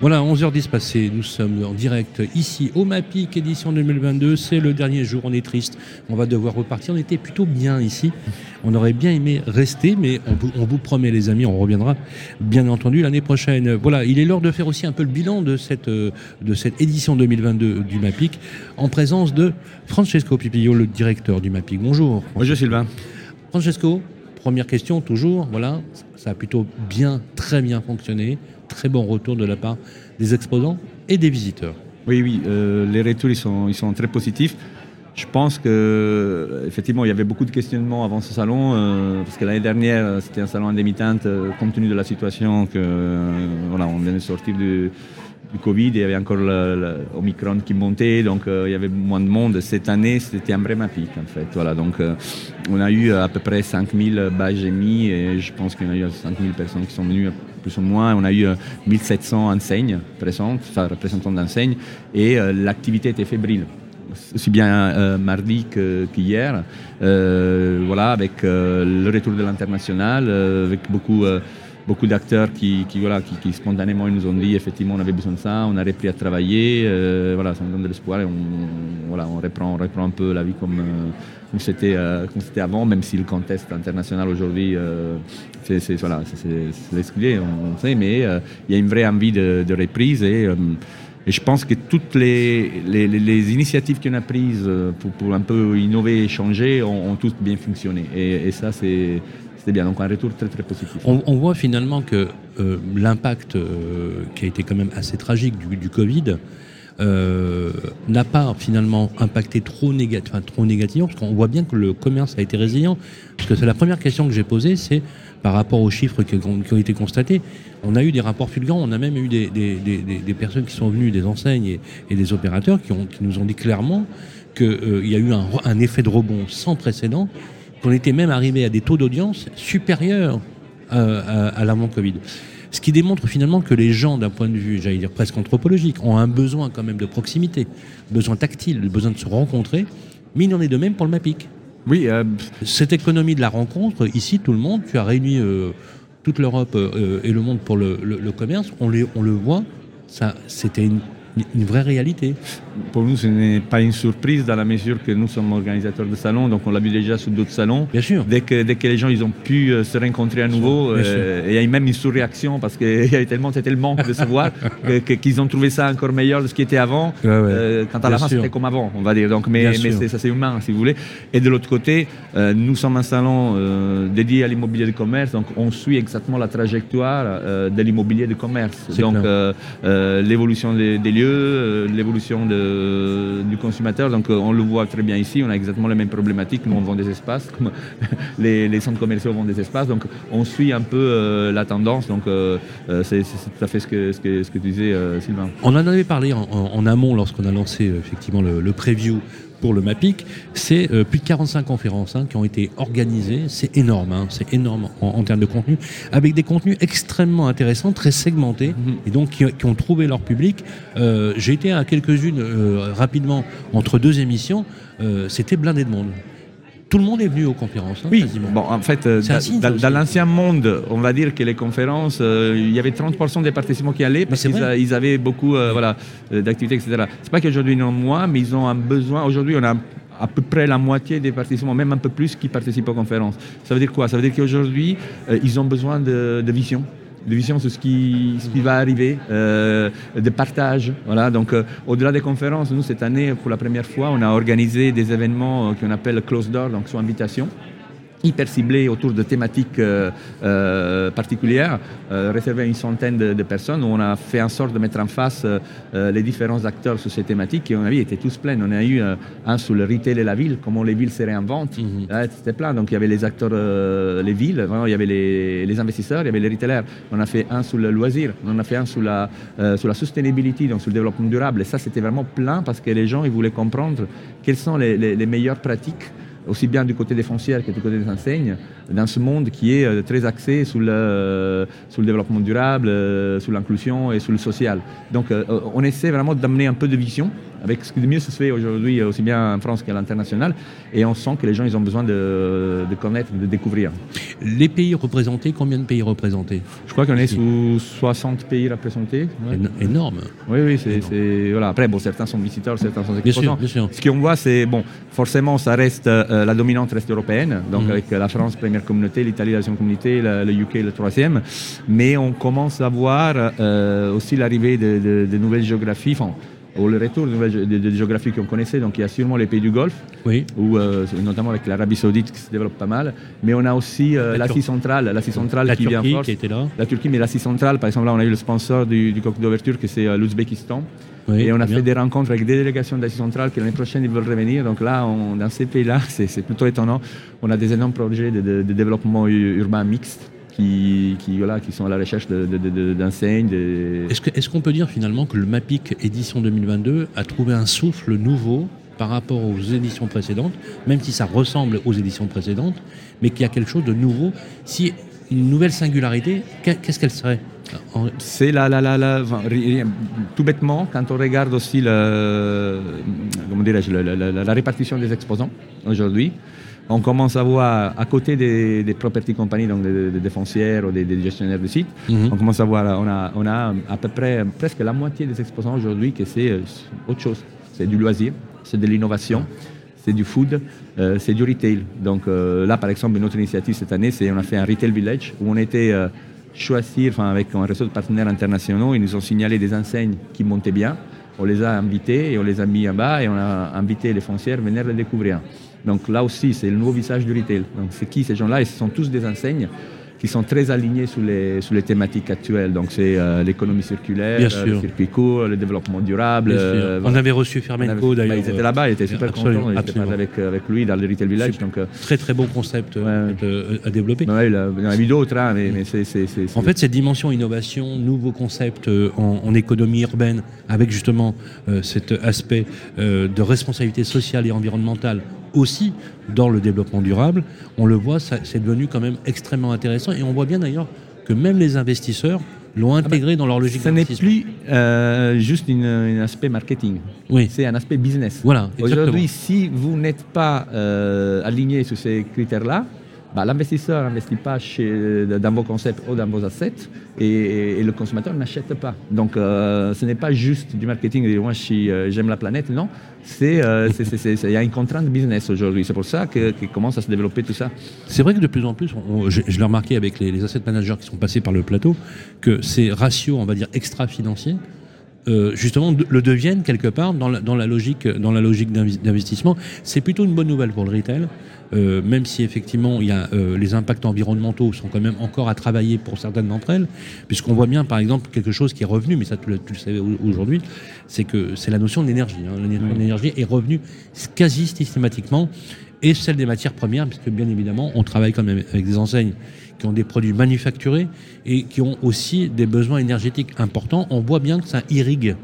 Voilà, 11h10 passées, nous sommes en direct ici au MAPIC, édition 2022. C'est le dernier jour, on est triste, on va devoir repartir. On était plutôt bien ici, on aurait bien aimé rester, mais on vous, on vous promet les amis, on reviendra bien entendu l'année prochaine. Voilà, il est l'heure de faire aussi un peu le bilan de cette, euh, de cette édition 2022 du MAPIC, en présence de Francesco Pipillo, le directeur du MAPIC. Bonjour. Bonjour Sylvain. Francesco, première question toujours, voilà, ça a plutôt bien, très bien fonctionné très bon retour de la part des exposants et des visiteurs. Oui, oui, euh, les retours ils sont, ils sont très positifs. Je pense que effectivement il y avait beaucoup de questionnements avant ce salon euh, parce que l'année dernière c'était un salon en demi-teinte euh, compte tenu de la situation que euh, voilà on vient de sortir du, du Covid, il y avait encore l'Omicron qui montait, donc euh, il y avait moins de monde. Cette année, c'était un vrai MAPIC, en fait. Voilà, donc euh, on a eu à peu près 5000 badges émis et je pense qu'il y a eu 5000 personnes qui sont venues plus ou moins. On a eu 1700 enseignes présentes, enfin représentants d'enseignes, et euh, l'activité était fébrile aussi bien euh, mardi qu'hier, euh, voilà, avec le retour de l'international, avec beaucoup beaucoup d'acteurs qui, voilà, qui, qui, spontanément nous ont dit effectivement on avait besoin de ça, on a repris à travailler, euh, voilà, ça nous donne de l'espoir et on, voilà, on, reprend, on reprend un peu la vie comme, euh, comme c'était euh, avant, même si le contexte international aujourd'hui, euh, c'est voilà, on, on, sait, mais il y a une vraie envie de, reprise et, je pense que toutes les, les, les initiatives qu'on a prises pour, un peu innover et changer ont, toutes bien fonctionné. Et ça, c'est c'était bien. Donc un retour très très positif. On, voit finalement que euh, l'impact euh, qui a été quand même assez tragique du, Covid euh, n'a pas finalement impacté trop, négat enfin, trop négativement, parce qu'on voit bien que le commerce a été résilient. Parce que c'est la première question que j'ai posée, c'est par rapport aux chiffres qui, ont été constatés. On a eu des rapports fulgurants, on a même eu des, personnes qui sont venues, des enseignes et, des opérateurs qui, nous ont dit clairement qu'il y a eu un effet de rebond sans précédent qu'on était même arrivé à des taux d'audience supérieurs euh, à, à l'avant-Covid. Ce qui démontre finalement que les gens, d'un point de vue, j'allais dire presque anthropologique, ont un besoin quand même de proximité, besoin tactile, besoin de se rencontrer, mais il en est de même pour le MAPIC. Oui. Euh... Cette économie de la rencontre, ici, tout le monde, tu as réuni euh, toute l'Europe euh, et le monde pour le, le, le commerce, on, les, on le voit, c'était une une vraie réalité. Pour nous, ce n'est pas une surprise dans la mesure que nous sommes organisateurs de salons, donc on l'a vu déjà sur d'autres salons. Bien sûr. Dès que, dès que les gens ils ont pu euh, se rencontrer à nouveau, euh, il y a eu même une surréaction parce qu'il y avait tellement, c'était le manque de se voir qu'ils qu ont trouvé ça encore meilleur de ce qui était avant. Ouais, ouais. Euh, quand à la fin, c'était comme avant, on va dire. Donc, mais mais ça, c'est humain, si vous voulez. Et de l'autre côté, euh, nous sommes un salon dédié à l'immobilier de commerce, donc on suit exactement la trajectoire de l'immobilier de commerce. Donc, l'évolution des, des lieux euh, l'évolution du consommateur. Donc euh, on le voit très bien ici, on a exactement les mêmes problématiques. Nous on vend des espaces, comme les, centres commerciaux vendent des espaces. Donc on suit un peu euh, la tendance. Donc c'est tout à fait ce que, ce que, ce que tu disais, Sylvain. On en avait parlé en amont lorsqu'on a lancé effectivement le, le preview pour le MAPIC, c'est euh, plus de 45 conférences hein, qui ont été organisées. C'est énorme, hein, c'est énorme en, en, termes de contenu, avec des contenus extrêmement intéressants, très segmentés, -hmm. et donc qui, qui, ont trouvé leur public. Euh, J'ai été à quelques-unes euh, rapidement entre deux émissions. C'était blindé de monde tout le monde est venu aux conférences. Hein, oui, quasiment. bon, en fait, euh, dans, dans l'ancien monde, on va dire que les conférences, euh, il y avait 30% des participants qui allaient parce qu'ils ils avaient beaucoup euh, voilà, d'activités, etc. C'est pas qu'aujourd'hui ont moins, mais ils ont un besoin. Aujourd'hui, on a à peu près la moitié des participants, même un peu plus, qui participent aux conférences. Ça veut dire quoi? Ça veut dire qu'aujourd'hui, ils ont besoin de, de vision de vision sur ce qui, ce qui va arriver, euh, de partage. Voilà. Donc, euh, au-delà des conférences, nous, cette année, pour la première fois, on a organisé des événements euh, qu'on appelle closed door, donc sous invitation hyper ciblé autour de thématiques euh, euh, particulières, euh, réservé à une centaine de, de, personnes, où on a fait en sorte de mettre en face euh, les différents acteurs sur ces thématiques qui, on a vu, étaient tous pleins. On a eu euh, un sur le retail et la ville, comment les villes se réinventent. Mm -hmm. C'était plein. Donc il y avait les acteurs, euh, les villes, vraiment, il y avait les, les, investisseurs, il y avait les retailers. On a fait un sur le loisir, on en a fait un sur la, sur la sustainability, donc sur le développement durable. Et ça, c'était vraiment plein parce que les gens, ils voulaient comprendre quelles sont les, les, les meilleures pratiques aussi bien du côté des foncières que du côté des enseignes, dans ce monde qui est euh, très axé sur le, sur le développement durable, euh, sur l'inclusion et sur le social. Donc euh, on essaie vraiment d'amener un peu de vision avec ce qui de mieux se fait aujourd'hui, aussi bien en France qu'à l'international, et on sent que les gens ils ont besoin de, de connaître, de découvrir. Les pays représentés, combien de pays représentés? Je crois qu'on est sous 60 pays représentés. Ouais. Énorme. Oui, oui, c'est... Voilà. Après, bon, certains sont visiteurs, certains sont exposants. Bien sûr, bien sûr. Ce qu'on voit, c'est, bon, forcément, ça reste, euh, la dominante reste européenne, donc mmh. avec la France, première communauté, l'Italie, la deuxième communauté, le, le, UK, le troisième. Mais on commence à voir euh, aussi l'arrivée de, de, de, nouvelles géographies. Enfin, ou le retour de nouvelles de, de géographies qu'on connaissait. Donc il y a sûrement les pays du Golfe, oui. où, euh, notamment avec l'Arabie Saoudite qui se développe pas mal. Mais on a aussi euh, l'Asie centrale, l'Asie centrale la qui Turquie, vient force. qui était là. La Turquie, mais l'Asie centrale, par exemple, là on a eu le sponsor du, du cocktail d'ouverture, que c'est euh, l'Ouzbékistan. Oui, et on a bien. fait des rencontres avec des délégations d'Asie centrale qui l'année prochaine ils veulent revenir. Donc là, on, dans ces pays-là, c'est plutôt étonnant. On a des énormes projets de, de, de développement urbain mixte qui, qui, voilà, qui sont à la recherche d'enseignes. De, de, Est-ce qu'on est qu peut dire finalement que le MAPIC édition 2022 a trouvé un souffle nouveau par rapport aux éditions précédentes, même si ça ressemble aux éditions précédentes, mais qu'il y a quelque chose de nouveau? Si une nouvelle singularité, qu'est-ce qu'elle serait? C'est la, la, la, la enfin, tout bêtement, quand on regarde aussi le, comment la, la, la répartition des exposants aujourd'hui, on commence à voir à côté des, des property companies, donc des, foncières ou des, des, gestionnaires de sites, -hmm. on commence à voir, on a, on a à peu près presque la moitié des exposants aujourd'hui que c'est autre chose. C'est du loisir, c'est de l'innovation, c'est du food, euh, c'est du retail. Donc euh, là, par exemple, notre initiative cette année, c'est on a fait un retail village où on était euh, choisir, enfin, avec un réseau de partenaires internationaux, ils nous ont signalé des enseignes qui montaient bien. On les a invités et on les a mis en bas et on a invité les foncières à venir les découvrir. Donc là aussi, c'est le nouveau visage du retail. Donc c'est qui ces gens-là? Et ce sont tous des enseignes qui sont très alignés sur les, sur les thématiques actuelles. Donc c'est euh, l'économie circulaire, euh, le circuit court, le développement durable. Euh, On avait reçu Fermenco d'ailleurs. Bah, ils étaient là-bas, ils étaient super contents. Ils étaient avec, avec lui dans le retail village. Donc, très très bon concept ouais. à développer. Ouais, il, a, il en a mis d'autres, hein, mais, mais c'est... En fait, cette dimension innovation, nouveau concept en, en économie urbaine, avec justement cet aspect de responsabilité sociale et environnementale aussi dans le développement durable, on le voit, c'est devenu quand même extrêmement intéressant et on voit bien d'ailleurs que même les investisseurs l'ont intégré ah ben, dans leur logique Ce n'est plus euh, juste un aspect marketing, oui. c'est un aspect business. Voilà, Aujourd'hui, si vous n'êtes pas euh, aligné sur ces critères-là, bah, l'investisseur n'investit pas dans vos concepts ou dans vos assets et, le consommateur n'achète pas. Donc euh, ce n'est pas juste du marketing, de moi j'aime la planète, non. C'est il y a une contrainte business aujourd'hui. C'est pour ça que, que, commence à se développer tout ça. C'est vrai que de plus en plus, je, l'ai remarqué avec les, les asset managers qui sont passés par le plateau, que ces ratios, on va dire, extra-financiers, euh, justement le deviennent quelque part dans la logique d'investissement. C'est plutôt une bonne nouvelle pour le retail, euh, même si effectivement il y a euh, les impacts environnementaux sont quand même encore à travailler pour certaines d'entre elles, puisqu'on voit bien par exemple quelque chose qui est revenu, mais ça tu le, tu le savais aujourd'hui, c'est que c'est la notion d'énergie. Hein. La notion d'énergie est revenue quasi systématiquement et celle des matières premières, puisque bien évidemment on travaille quand même avec des enseignes qui ont des produits manufacturés et qui ont aussi des besoins énergétiques importants. On voit bien que ça irrigue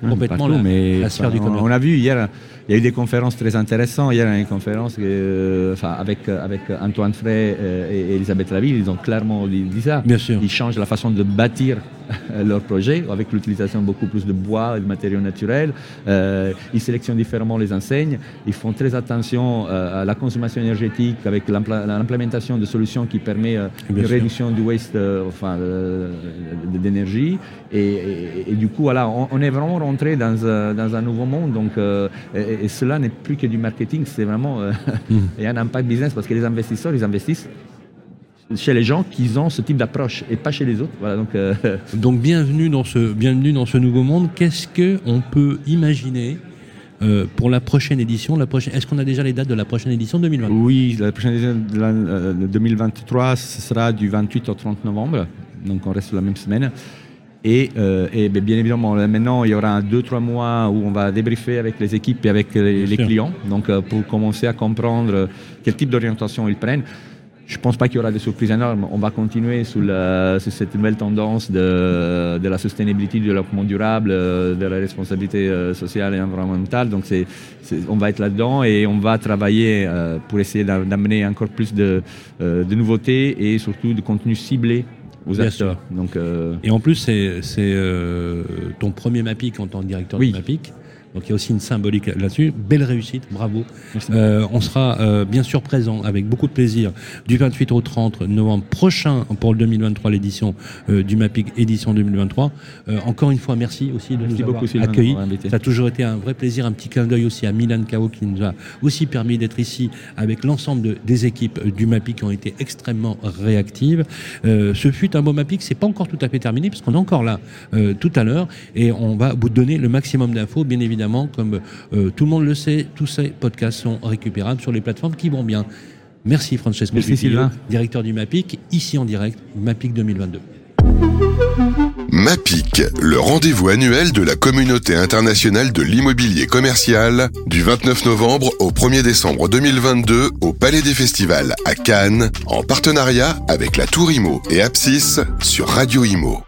complètement Partout, la, mais la sphère du commerce. On a vu hier, il y a eu des conférences très intéressantes. Hier, il y a eu une conférence euh, enfin, avec, avec Antoine Frey euh, et Elisabeth Laville. Ils ont clairement dit, dit ça. Bien sûr. Ils changent la façon de bâtir leur projet avec l'utilisation beaucoup plus de bois et de matériaux naturels. Euh, ils sélectionnent différemment les enseignes. Ils font très attention euh, à la consommation énergétique avec l'implémentation de solutions qui permet euh, une sûr. réduction du waste enfin, d'énergie. Et, et, et, du coup, voilà, on, on est vraiment rentré dans, dans, un nouveau monde. Donc, et, et, cela n'est plus que du marketing, c'est vraiment il y a un impact business parce que les investisseurs, ils investissent chez les gens qui ont ce type d'approche et pas chez les autres. Voilà, donc, euh... donc bienvenue dans ce bienvenue dans ce nouveau monde. Qu'est-ce que on peut imaginer euh, pour la prochaine édition la prochaine... Est-ce qu'on a déjà les dates de la prochaine édition 2023 Oui, la prochaine édition de la, euh, 2023 ce sera du 28 au 30 novembre, donc on reste sur la même semaine. Et, euh, et bien évidemment, maintenant, il y aura deux, trois mois où on va débriefer avec les équipes et avec les, les clients, donc euh, pour commencer à comprendre quel type d'orientation ils prennent je ne pense pas qu'il y aura des surprises énormes. On va continuer sur, cette nouvelle tendance de, la sustainability, du développement durable, euh, de la responsabilité euh, sociale et environnementale. Donc on va être là-dedans et on va travailler euh, pour essayer d'amener encore plus de, nouveautés et surtout de contenu ciblé aux acteurs. Donc, Et en plus, c'est ton premier MAPIC en tant que directeur de MAPIC. Donc il y a aussi une symbolique là-dessus. Belle réussite, bravo. Euh, on sera euh, bien sûr présent avec beaucoup de plaisir du 28 au 30 novembre prochain pour le 2023, l'édition euh, du MAPIC édition 2023. encore une fois, merci aussi de nous avoir accueillis. Ça a toujours été un vrai plaisir, un petit clin d'œil aussi à Milan Kao qui nous a aussi permis d'être ici avec l'ensemble des équipes du MAPIC qui ont été extrêmement réactives. ce fut un beau MAPIC, c'est pas encore tout à fait terminé parce qu'on est encore là tout à l'heure et on va vous donner le maximum d'infos, bien évidemment comme euh, tout le monde le sait, tous ces podcasts sont récupérables sur les plateformes qui vont bien. Merci Francesco Merci directeur du MAPIC, ici en direct, MAPIC 2022. MAPIC, le rendez-vous annuel de la communauté internationale de l'immobilier commercial, du 29 novembre au 1er décembre 2022 au Palais des Festivals à Cannes, en partenariat avec la Tour Imo et Apsis sur Radio Imo.